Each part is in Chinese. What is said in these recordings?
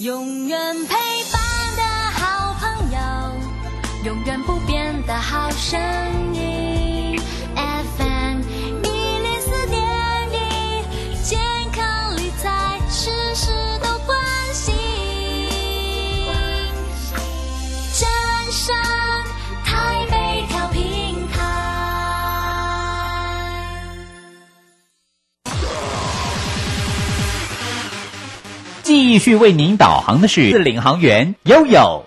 永远陪伴的好朋友，永远不变的好声音。继续为您导航的是领航员悠悠。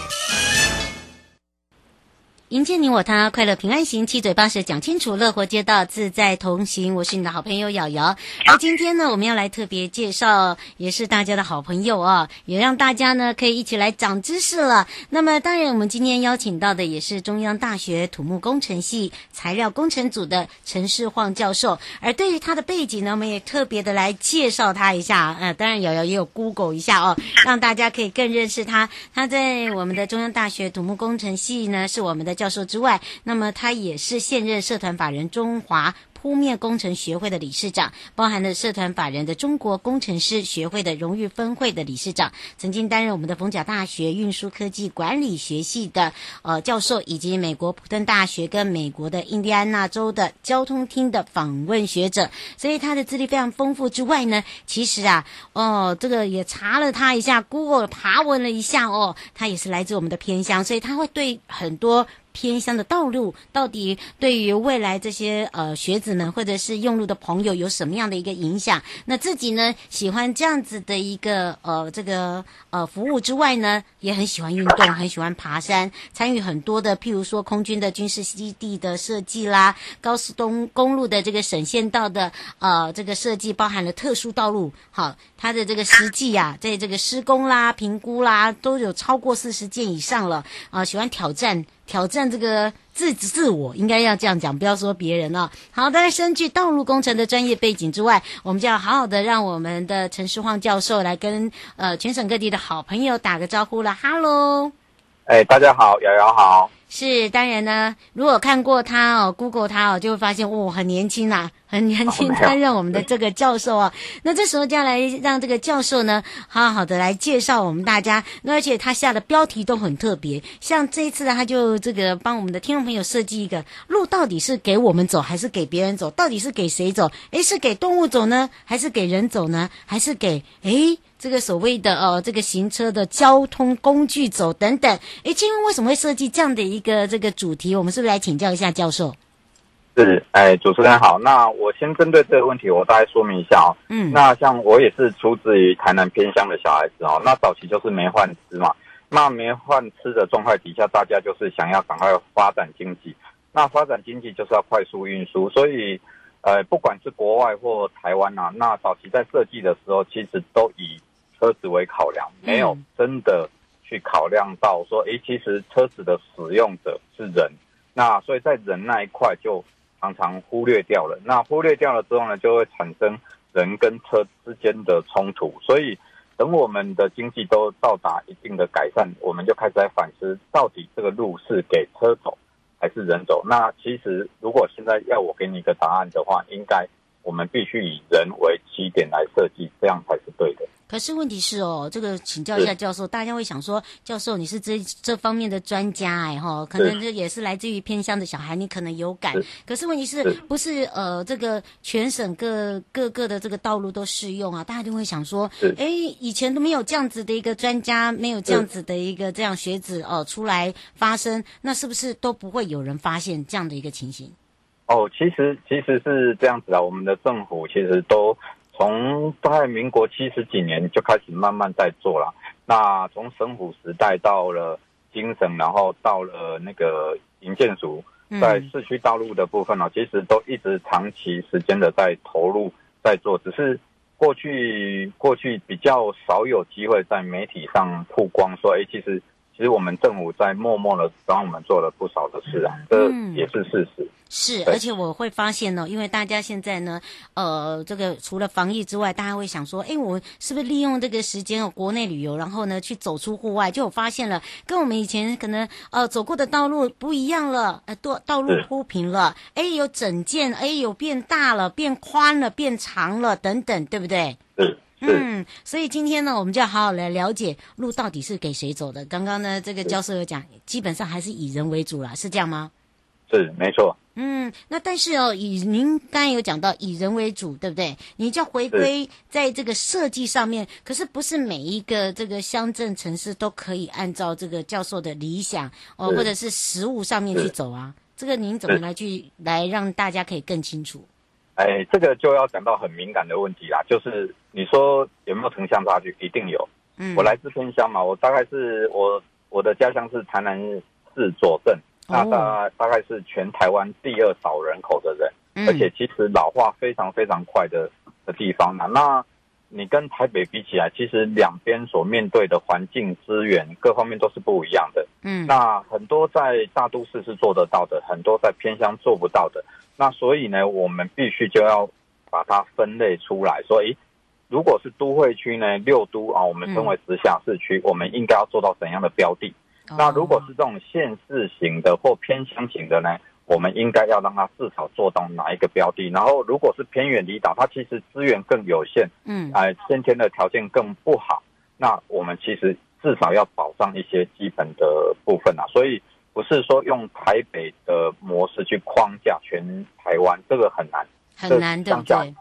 迎接你我他，快乐平安行，七嘴八舌讲清楚，乐活街道自在同行。我是你的好朋友瑶瑶。而今天呢，我们要来特别介绍，也是大家的好朋友啊，也让大家呢可以一起来长知识了。那么，当然我们今天邀请到的也是中央大学土木工程系材料工程组的陈世晃教授。而对于他的背景呢，我们也特别的来介绍他一下。呃，当然瑶瑶也有 Google 一下哦，让大家可以更认识他。他在我们的中央大学土木工程系呢，是我们的教授之外，那么他也是现任社团法人中华铺面工程学会的理事长，包含了社团法人的中国工程师学会的荣誉分会的理事长，曾经担任我们的逢甲大学运输科技管理学系的呃教授，以及美国普顿大学跟美国的印第安纳州的交通厅的访问学者，所以他的资历非常丰富。之外呢，其实啊，哦，这个也查了他一下，Google 爬文了一下哦，他也是来自我们的偏乡，所以他会对很多。偏乡的道路到底对于未来这些呃学子们或者是用路的朋友有什么样的一个影响？那自己呢喜欢这样子的一个呃这个呃服务之外呢，也很喜欢运动，很喜欢爬山，参与很多的譬如说空军的军事基地的设计啦，高速东公路的这个省县道的呃这个设计，包含了特殊道路，好，它的这个实际啊，在这个施工啦、评估啦，都有超过四十件以上了啊、喜欢挑战。挑战这个自自我，应该要这样讲，不要说别人哦。好，大家身具道路工程的专业背景之外，我们就要好好的让我们的陈世晃教授来跟呃全省各地的好朋友打个招呼了。哈喽，哎，大家好，瑶瑶好。是，当然呢，如果看过他哦，Google 他哦，就会发现哦，很年轻呐，很年轻，担任我们的这个教授啊。那这时候就要来让这个教授呢，好好的来介绍我们大家。那而且他下的标题都很特别，像这一次呢，他就这个帮我们的听众朋友设计一个路，到底是给我们走还是给别人走？到底是给谁走？诶，是给动物走呢，还是给人走呢？还是给诶？这个所谓的呃，这个行车的交通工具走等等，诶，今天为什么会设计这样的一个这个主题？我们是不是来请教一下教授？是，哎，主持人好，那我先针对这个问题，我大概说明一下哦。嗯，那像我也是出自于台南偏乡的小孩子哦，那早期就是没饭吃嘛，那没饭吃的状态底下，大家就是想要赶快发展经济，那发展经济就是要快速运输，所以呃，不管是国外或台湾啊，那早期在设计的时候，其实都以车子为考量，没有真的去考量到说，诶，其实车子的使用者是人，那所以在人那一块就常常忽略掉了。那忽略掉了之后呢，就会产生人跟车之间的冲突。所以等我们的经济都到达一定的改善，我们就开始在反思，到底这个路是给车走还是人走？那其实如果现在要我给你一个答案的话，应该我们必须以人为起点来设计，这样才是对的。可是问题是哦，这个请教一下教授，大家会想说，教授你是这这方面的专家哎哈，可能这也是来自于偏乡的小孩，你可能有感。可是问题是不是呃这个全省各各个的这个道路都适用啊？大家就会想说，哎，以前都没有这样子的一个专家，没有这样子的一个这样学子哦出来发声，那是不是都不会有人发现这样的一个情形？哦，其实其实是这样子啊，我们的政府其实都从大概民国七十几年就开始慢慢在做了。那从省府时代到了精神，然后到了那个营建署，在市区道路的部分呢，其实都一直长期时间的在投入在做，只是过去过去比较少有机会在媒体上曝光，说哎，其实。其实我们政府在默默的帮我们做了不少的事啊，这也是事实。是，而且我会发现呢，因为大家现在呢，呃，这个除了防疫之外，大家会想说，哎，我是不是利用这个时间哦，国内旅游，然后呢去走出户外，就我发现了，跟我们以前可能呃走过的道路不一样了，呃，道道路铺平了，哎，有整建，哎，有变大了，变宽了，变长了，等等，对不对？是。嗯，所以今天呢，我们就要好好来了解路到底是给谁走的。刚刚呢，这个教授有讲，基本上还是以人为主啦，是这样吗？是，没错。嗯，那但是哦，以您刚才有讲到以人为主，对不对？你就要回归在这个设计上面，可是不是每一个这个乡镇城市都可以按照这个教授的理想哦，或者是实物上面去走啊？这个您怎么来去来让大家可以更清楚？哎，这个就要讲到很敏感的问题啦，就是你说有没有城乡差距？一定有。嗯，我来自偏乡嘛，我大概是我我的家乡是台南市左镇，那大大概是全台湾第二少人口的人，嗯，而且其实老化非常非常快的的地方嘛。那你跟台北比起来，其实两边所面对的环境资源各方面都是不一样的。嗯，那很多在大都市是做得到的，很多在偏乡做不到的。那所以呢，我们必须就要把它分类出来，所以如果是都会区呢，六都啊，我们称为直辖市区，我们应该要做到怎样的标的？那如果是这种县市型的或偏乡型的呢，我们应该要让它至少做到哪一个标的？然后如果是偏远离岛，它其实资源更有限，嗯，哎，先天的条件更不好，那我们其实至少要保障一些基本的部分啊，所以。不是说用台北的模式去框架全台湾，这个很难，很难，对不对？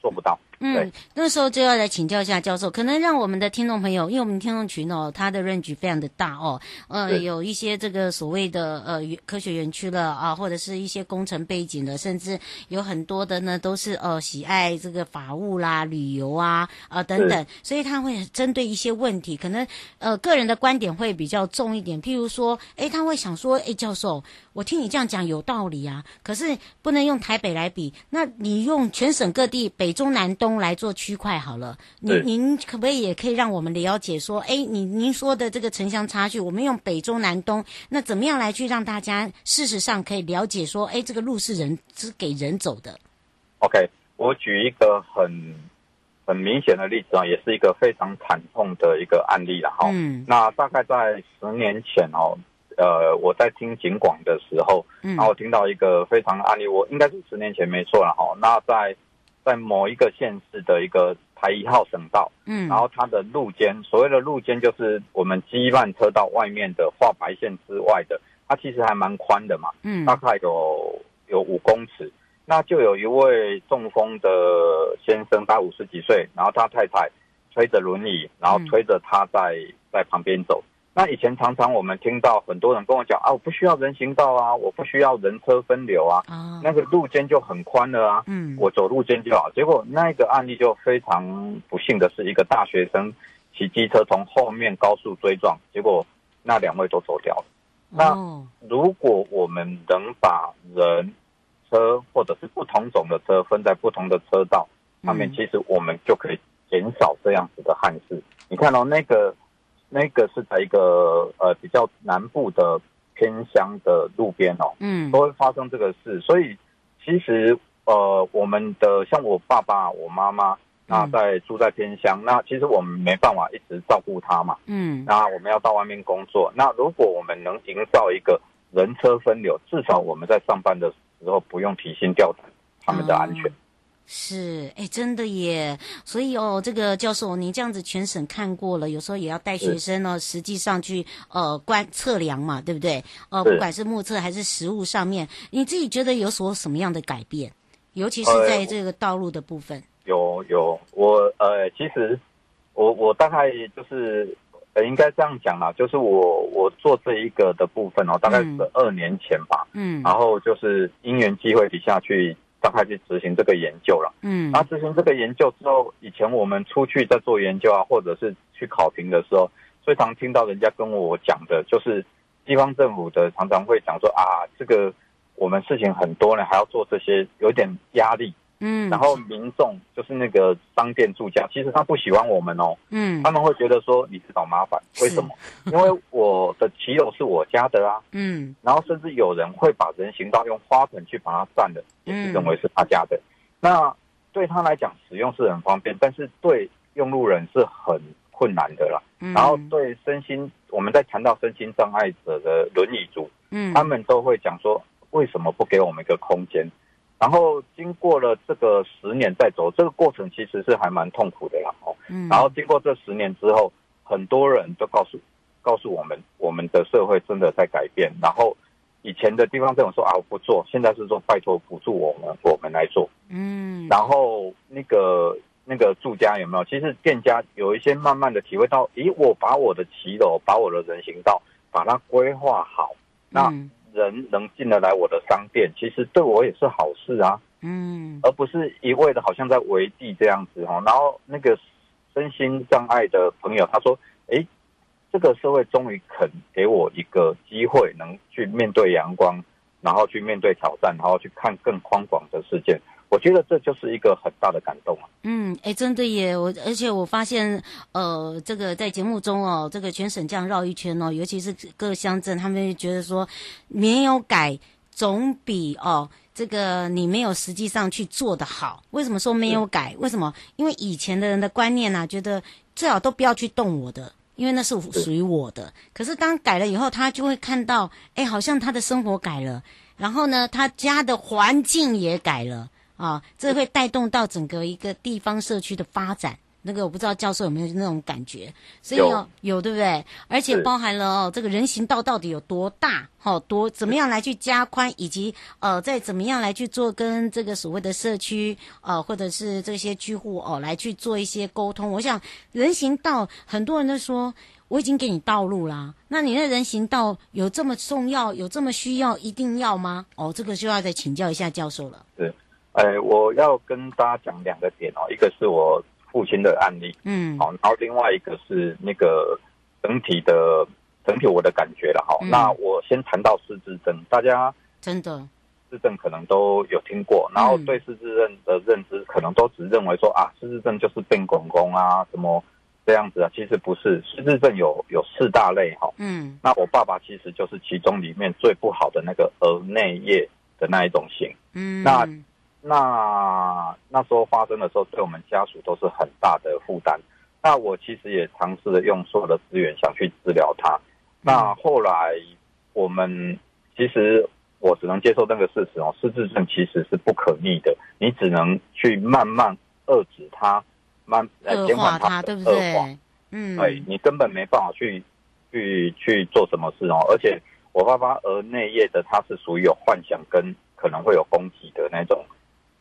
做不到。嗯，那时候就要来请教一下教授，可能让我们的听众朋友，因为我们听众群哦，它的 range 非常的大哦，呃，有一些这个所谓的呃科学园区了啊，或者是一些工程背景的，甚至有很多的呢都是呃喜爱这个法务啦、旅游啊啊、呃、等。等，所以他会针对一些问题，可能呃个人的观点会比较重一点，譬如说，诶，他会想说，诶，教授，我听你这样讲有道理啊，可是不能用台北来比，那你用全省各地北中南东。来做区块好了，您您可不可以也可以让我们了解说，哎，你您说的这个城乡差距，我们用北中南东，那怎么样来去让大家事实上可以了解说，哎，这个路是人是给人走的？OK，我举一个很很明显的例子啊，也是一个非常惨痛的一个案例了哈。嗯，那大概在十年前哦，呃，我在听警广的时候，嗯，然后我听到一个非常案例，我应该是十年前没错了哈。那在在某一个县市的一个台一号省道，嗯，然后它的路肩，所谓的路肩就是我们机慢车道外面的画白线之外的，它其实还蛮宽的嘛，嗯，大概有有五公尺。那就有一位中风的先生，他五十几岁，然后他太太推着轮椅，然后推着他在在旁边走。那以前常常我们听到很多人跟我讲啊，我不需要人行道啊，我不需要人车分流啊，啊那个路肩就很宽了啊，嗯，我走路肩就好。结果那个案例就非常不幸的是，一个大学生骑机车从后面高速追撞，结果那两位都走掉了。哦、那如果我们能把人车或者是不同种的车分在不同的车道上面，其实我们就可以减少这样子的憾事。你看到、哦、那个。那个是在一个呃比较南部的偏乡的路边哦，嗯，都会发生这个事，所以其实呃我们的像我爸爸、我妈妈，那在住在偏乡，那其实我们没办法一直照顾他嘛，嗯，那我们要到外面工作，那如果我们能营造一个人车分流，至少我们在上班的时候不用提心吊胆他们的安全。是，哎，真的耶！所以哦，这个教授，您这样子全省看过了，有时候也要带学生呢，实际上去呃观测量嘛，对不对？呃，不管是目测还是实物上面，你自己觉得有所什么样的改变？尤其是在这个道路的部分。呃、有有，我呃，其实我我大概就是呃，应该这样讲啦，就是我我做这一个的部分哦，大概是二年前吧，嗯，然后就是因缘机会底下去。赶快去执行这个研究了。嗯，那执行这个研究之后，以前我们出去在做研究啊，或者是去考评的时候，最常听到人家跟我讲的，就是地方政府的常常会讲说啊，这个我们事情很多呢，还要做这些，有点压力。嗯，然后民众就是那个商店住家，其实他不喜欢我们哦。嗯，他们会觉得说你是找麻烦，为什么？因为我的骑楼是我家的啊。嗯，然后甚至有人会把人行道用花盆去把它占了，也是认为是他家的。嗯、那对他来讲使用是很方便，但是对用路人是很困难的啦。嗯、然后对身心，我们在谈到身心障碍者的轮椅族，嗯，他们都会讲说，为什么不给我们一个空间？然后经过了这个十年再走，这个过程其实是还蛮痛苦的啦。哦，嗯。然后经过这十年之后，很多人都告诉告诉我们，我们的社会真的在改变。然后以前的地方政府说啊，我不做，现在是说拜托辅助我们，我们来做。嗯。然后那个那个住家有没有？其实店家有一些慢慢的体会到，咦，我把我的骑楼，把我的人行道，把它规划好，那。嗯人能进得来我的商店，其实对我也是好事啊。嗯，而不是一味的好像在围地这样子哈。然后那个身心障碍的朋友他说：“诶，这个社会终于肯给我一个机会，能去面对阳光，然后去面对挑战，然后去看更宽广的世界。”我觉得这就是一个很大的感动啊。嗯，哎，真的耶！我而且我发现，呃，这个在节目中哦，这个全省这样绕一圈哦，尤其是各乡镇，他们觉得说没有改总比哦这个你没有实际上去做的好。为什么说没有改？为什么？因为以前的人的观念啊，觉得最好都不要去动我的，因为那是属于我的。可是当改了以后，他就会看到，哎，好像他的生活改了，然后呢，他家的环境也改了。啊，这会带动到整个一个地方社区的发展。那个我不知道教授有没有那种感觉，所以有有对不对？而且包含了哦，这个人行道到底有多大？好多怎么样来去加宽，以及呃，再怎么样来去做跟这个所谓的社区呃，或者是这些居户哦，来去做一些沟通。我想人行道很多人都说我已经给你道路啦，那你那人行道有这么重要，有这么需要，一定要吗？哦，这个就要再请教一下教授了。对。哎，我要跟大家讲两个点哦，一个是我父亲的案例，嗯，好，然后另外一个是那个整体的整体我的感觉了哈。嗯、那我先谈到失智症，大家真的失智症可能都有听过，然后对失智症的认知可能都只认为说啊，失智症就是变公公啊，什么这样子啊，其实不是，失智症有有四大类哈，嗯，那我爸爸其实就是其中里面最不好的那个额内叶的那一种型，嗯，那。那那时候发生的时候，对我们家属都是很大的负担。那我其实也尝试了用所有的资源想去治疗他。那后来我们其实我只能接受那个事实哦，失智症其实是不可逆的，你只能去慢慢遏制它，慢呃减缓它的恶化，对不对？嗯，对，你根本没办法去去去做什么事哦。而且我爸爸额内叶的，他是属于有幻想跟可能会有攻击的那种。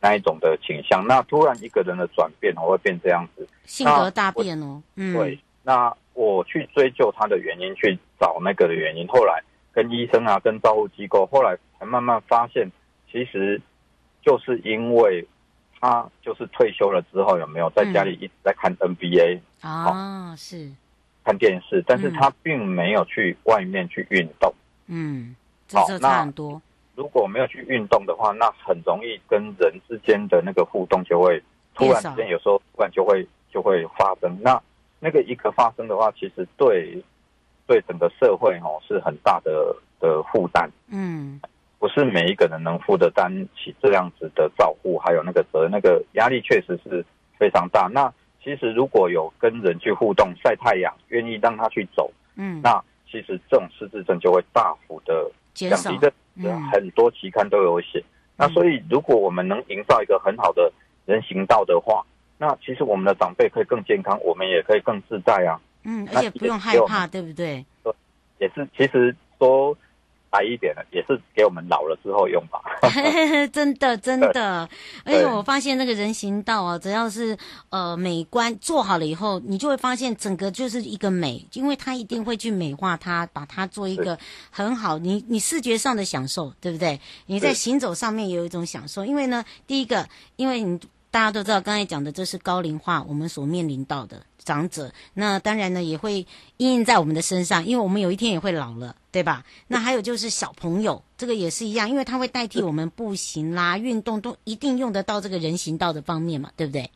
那一种的倾向，那突然一个人的转变，我会变这样子，性格大变哦。嗯，对。那我去追究他的原因，去找那个的原因。后来跟医生啊，跟照护机构，后来才慢慢发现，其实就是因为他就是退休了之后，有没有在家里一直在看 NBA 啊？哦、是看电视，但是他并没有去外面去运动。嗯，差很多。如果没有去运动的话，那很容易跟人之间的那个互动就会突然之间，有时候突然就会就会发生。那那个一个发生的话，其实对对整个社会哦是很大的的负担。嗯，不是每一个人能负得担起这样子的照顾，还有那个责任，那个压力确实是非常大。那其实如果有跟人去互动、晒太阳，愿意让他去走，嗯，那其实这种失智症就会大幅的降低的。嗯、很多期刊都有写，那所以如果我们能营造一个很好的人行道的话，那其实我们的长辈可以更健康，我们也可以更自在啊。嗯，而且不用害怕，对不对？对，也是，其实说。白一点的，也是给我们老了之后用吧。真的，真的。而且我发现那个人行道啊，只要是呃美观做好了以后，你就会发现整个就是一个美，因为它一定会去美化它，把它做一个很好。你你视觉上的享受，对不对？你在行走上面也有一种享受，因为呢，第一个，因为你大家都知道，刚才讲的这是高龄化，我们所面临到的。长者，那当然呢也会印印在我们的身上，因为我们有一天也会老了，对吧？那还有就是小朋友，这个也是一样，因为它会代替我们步行啦、运动，都一定用得到这个人行道的方面嘛，对不对？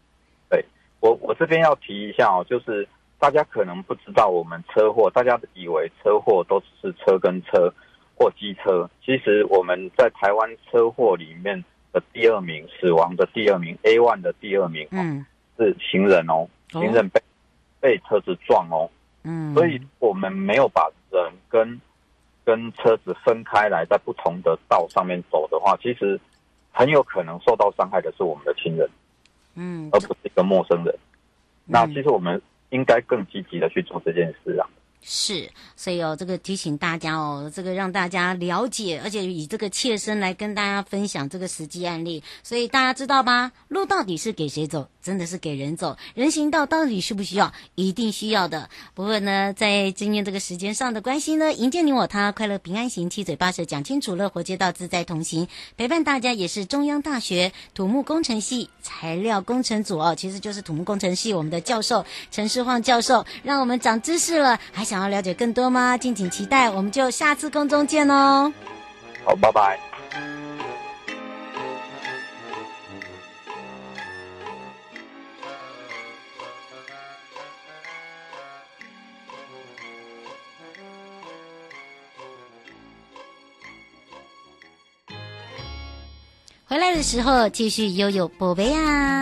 对，我我这边要提一下哦，就是大家可能不知道，我们车祸，大家以为车祸都是车跟车或机车，其实我们在台湾车祸里面的第二名，死亡的第二名，A one 的第二名，嗯，是行人哦，行人被。被车子撞哦，嗯，所以我们没有把人跟跟车子分开来，在不同的道上面走的话，其实很有可能受到伤害的是我们的亲人，嗯，而不是一个陌生人。嗯、那其实我们应该更积极的去做这件事啊。是，所以哦，这个提醒大家哦，这个让大家了解，而且以这个切身来跟大家分享这个实际案例，所以大家知道吧？路到底是给谁走？真的是给人走。人行道到底需不需要？一定需要的。不过呢，在今天这个时间上的关系呢，迎接你我他，快乐平安行，七嘴八舌讲清楚，乐活街道自在同行，陪伴大家也是中央大学土木工程系材料工程组哦，其实就是土木工程系我们的教授陈世晃教授，让我们长知识了，还。想要了解更多吗？敬请期待，我们就下次空中见哦。好，拜拜。回来的时候继续悠悠宝贝啊。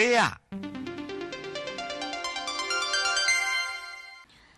贝啊！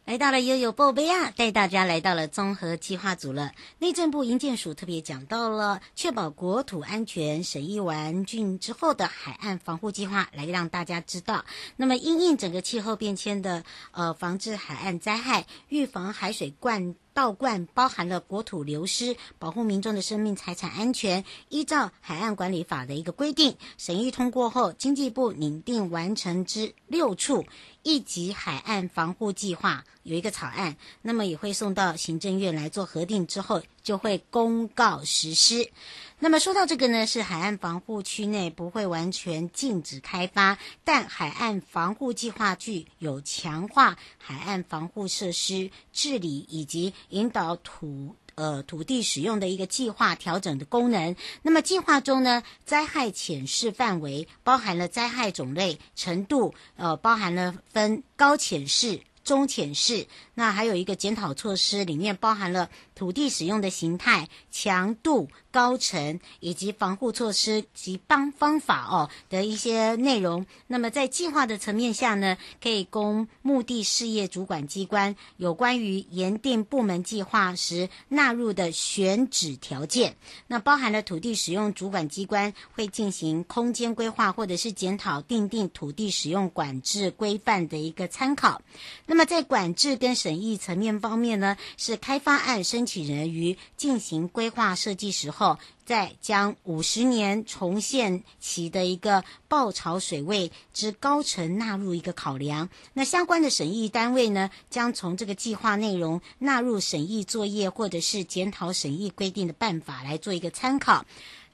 来到了悠悠宝贝啊，带大家来到了综合计划组了。内政部营建署特别讲到了确保国土安全审议完竣之后的海岸防护计划，来让大家知道。那么因应整个气候变迁的呃防治海岸灾害，预防海水灌。道观包含了国土流失，保护民众的生命财产安全。依照海岸管理法的一个规定，审议通过后，经济部拟定完成之六处一级海岸防护计划有一个草案，那么也会送到行政院来做核定之后，就会公告实施。那么说到这个呢，是海岸防护区内不会完全禁止开发，但海岸防护计划具有强化海岸防护设施治理以及引导土呃土地使用的一个计划调整的功能。那么计划中呢，灾害潜势范围包含了灾害种类程度，呃，包含了分高潜势。中潜势，那还有一个检讨措施，里面包含了土地使用的形态、强度、高程以及防护措施及方方法哦的一些内容。那么在计划的层面下呢，可以供目的事业主管机关有关于研定部门计划时纳入的选址条件。那包含了土地使用主管机关会进行空间规划，或者是检讨订定土地使用管制规范的一个参考。那么在管制跟审议层面方面呢，是开发案申请人于进行规划设计时候，再将五十年重现期的一个爆潮水位之高程纳入一个考量。那相关的审议单位呢，将从这个计划内容纳入审议作业或者是检讨审议规定的办法来做一个参考。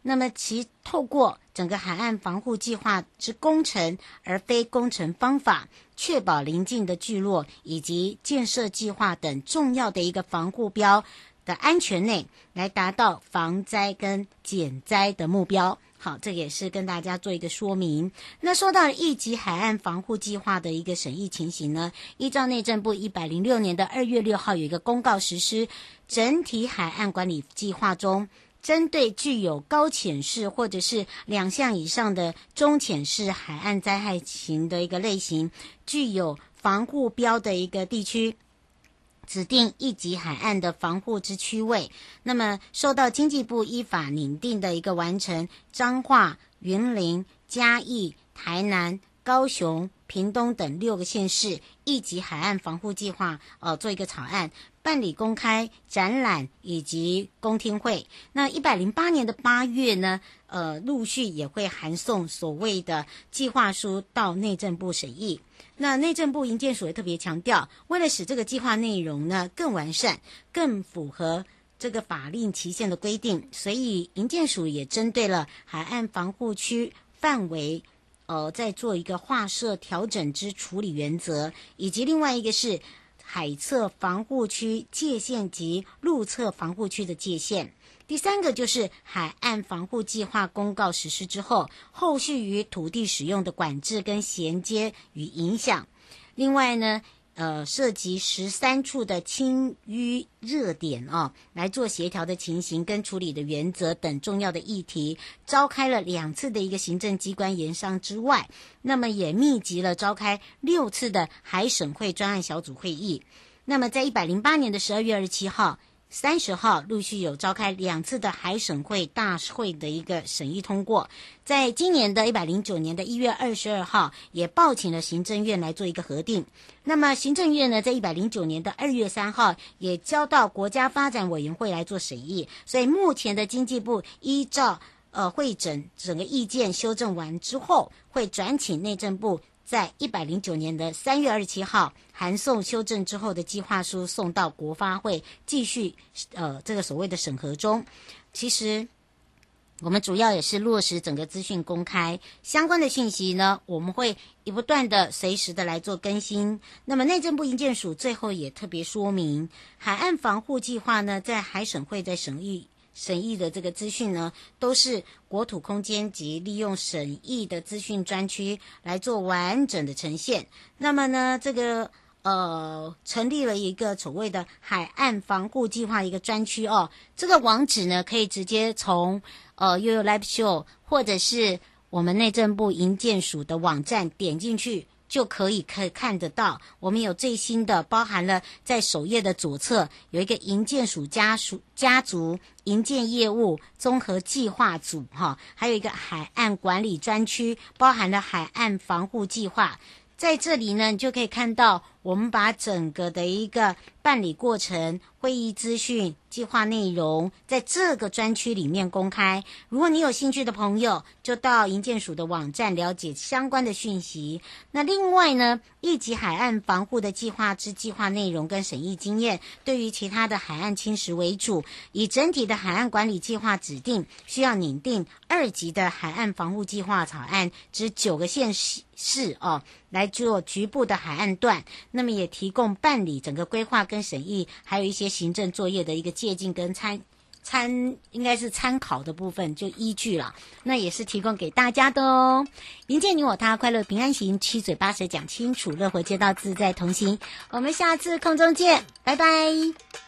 那么其透过整个海岸防护计划之工程，而非工程方法，确保邻近的聚落以及建设计划等重要的一个防护标的安全内，来达到防灾跟减灾的目标。好，这也是跟大家做一个说明。那说到一级海岸防护计划的一个审议情形呢，依照内政部一百零六年的二月六号有一个公告实施整体海岸管理计划中。针对具有高潜势或者是两项以上的中潜势海岸灾害型的一个类型，具有防护标的一个地区，指定一级海岸的防护之区位，那么受到经济部依法拟定的一个完成彰化、云林、嘉义、台南、高雄、屏东等六个县市一级海岸防护计划，呃，做一个草案。办理公开展览以及公听会。那一百零八年的八月呢，呃，陆续也会函送所谓的计划书到内政部审议。那内政部营建署也特别强调，为了使这个计划内容呢更完善、更符合这个法令期限的规定，所以营建署也针对了海岸防护区范围，呃，在做一个划设调整之处理原则，以及另外一个是。海侧防护区界限及陆侧防护区的界限。第三个就是海岸防护计划公告实施之后，后续与土地使用的管制跟衔接与影响。另外呢，呃，涉及十三处的清淤热点哦，来做协调的情形跟处理的原则等重要的议题，召开了两次的一个行政机关研商之外，那么也密集了召开六次的海省会专案小组会议。那么在一百零八年的十二月二十七号。三十号陆续有召开两次的海审会大会的一个审议通过，在今年的一百零九年的一月二十二号也报请了行政院来做一个核定。那么行政院呢，在一百零九年的二月三号也交到国家发展委员会来做审议。所以目前的经济部依照呃会诊整个意见修正完之后，会转请内政部。在一百零九年的三月二十七号，函送修正之后的计划书送到国发会继续呃这个所谓的审核中。其实我们主要也是落实整个资讯公开相关的讯息呢，我们会不断的随时的来做更新。那么内政部营建署最后也特别说明，海岸防护计划呢，在海审会在审议。审议的这个资讯呢，都是国土空间及利用审议的资讯专区来做完整的呈现。那么呢，这个呃，成立了一个所谓的海岸防护计划一个专区哦。这个网址呢，可以直接从呃悠悠 Live Show 或者是我们内政部营建署的网站，点进去就可以可以看得到，我们有最新的，包含了在首页的左侧有一个银建署家属家族银建业务综合计划组，哈，还有一个海岸管理专区，包含了海岸防护计划，在这里呢，你就可以看到我们把整个的一个办理过程、会议资讯。计划内容在这个专区里面公开。如果你有兴趣的朋友，就到营建署的网站了解相关的讯息。那另外呢，一级海岸防护的计划之计划内容跟审议经验，对于其他的海岸侵蚀为主，以整体的海岸管理计划指定需要拟定二级的海岸防护计划草案之九个县市是哦，来做局部的海岸段。那么也提供办理整个规划跟审议，还有一些行政作业的一个。借鉴跟参参应该是参考的部分，就依据了，那也是提供给大家的哦。迎接你我他，快乐平安行，七嘴八舌讲清楚，乐活街道自在同行。我们下次空中见，拜拜。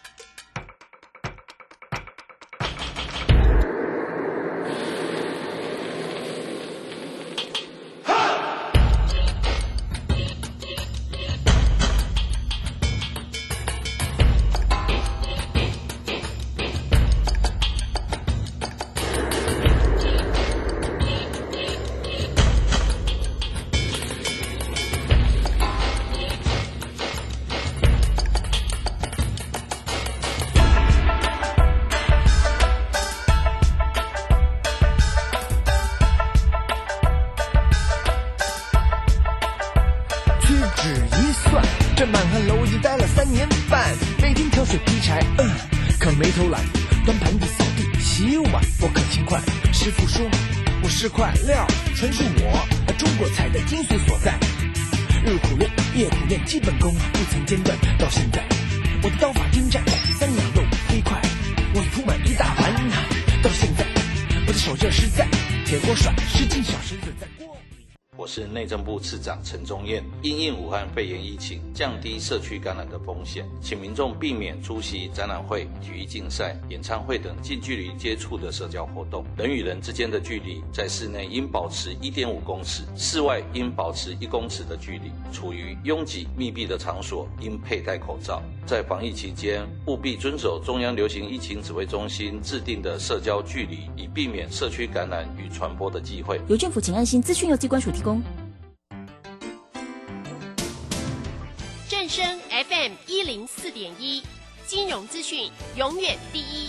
本功不曾间断，到现在我的刀法精湛，三两肉飞快，我铺满一大盘，到现在我的手劲实在，铁锅甩，十斤小时子。是内政部次长陈宗彦，因应武汉肺炎疫情，降低社区感染的风险，请民众避免出席展览会、体育竞赛、演唱会等近距离接触的社交活动。人与人之间的距离，在室内应保持一点五公尺，室外应保持一公尺的距离。处于拥挤密闭的场所，应佩戴口罩。在防疫期间，务必遵守中央流行疫情指挥中心制定的社交距离，以避免社区感染与传播的机会。有政府，请安心。资讯由机关署提供。正声 FM 一零四点一，金融资讯永远第一。